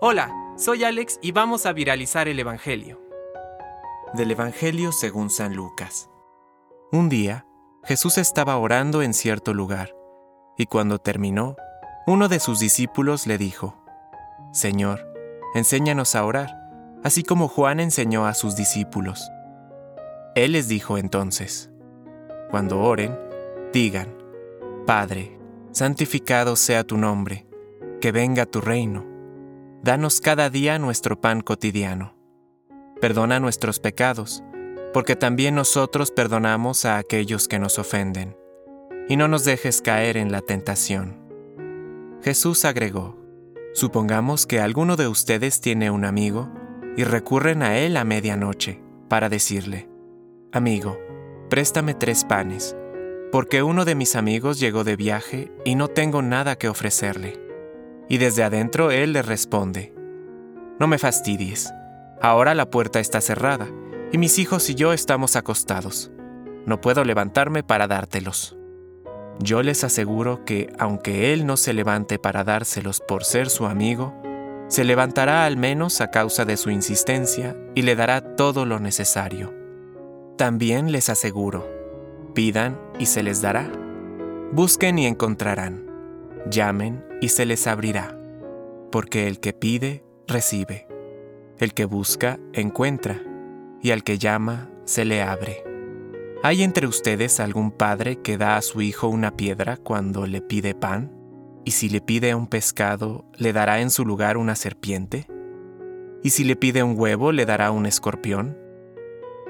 Hola, soy Alex y vamos a viralizar el Evangelio. Del Evangelio según San Lucas. Un día, Jesús estaba orando en cierto lugar, y cuando terminó, uno de sus discípulos le dijo, Señor, enséñanos a orar, así como Juan enseñó a sus discípulos. Él les dijo entonces, Cuando oren, digan, Padre, santificado sea tu nombre, que venga tu reino. Danos cada día nuestro pan cotidiano. Perdona nuestros pecados, porque también nosotros perdonamos a aquellos que nos ofenden. Y no nos dejes caer en la tentación. Jesús agregó, Supongamos que alguno de ustedes tiene un amigo y recurren a él a medianoche para decirle, Amigo, préstame tres panes, porque uno de mis amigos llegó de viaje y no tengo nada que ofrecerle. Y desde adentro él le responde, No me fastidies, ahora la puerta está cerrada, y mis hijos y yo estamos acostados. No puedo levantarme para dártelos. Yo les aseguro que, aunque él no se levante para dárselos por ser su amigo, se levantará al menos a causa de su insistencia y le dará todo lo necesario. También les aseguro, pidan y se les dará. Busquen y encontrarán. Llamen y se les abrirá. Porque el que pide, recibe. El que busca, encuentra. Y al que llama, se le abre. ¿Hay entre ustedes algún padre que da a su hijo una piedra cuando le pide pan? ¿Y si le pide un pescado, le dará en su lugar una serpiente? ¿Y si le pide un huevo, le dará un escorpión?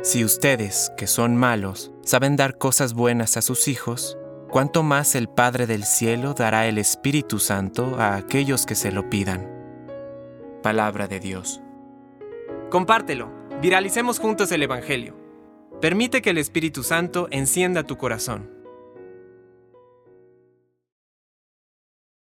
Si ustedes, que son malos, saben dar cosas buenas a sus hijos, ¿cuánto más el Padre del Cielo dará el Espíritu Santo a aquellos que se lo pidan? Palabra de Dios. Compártelo, viralicemos juntos el Evangelio. Permite que el Espíritu Santo encienda tu corazón.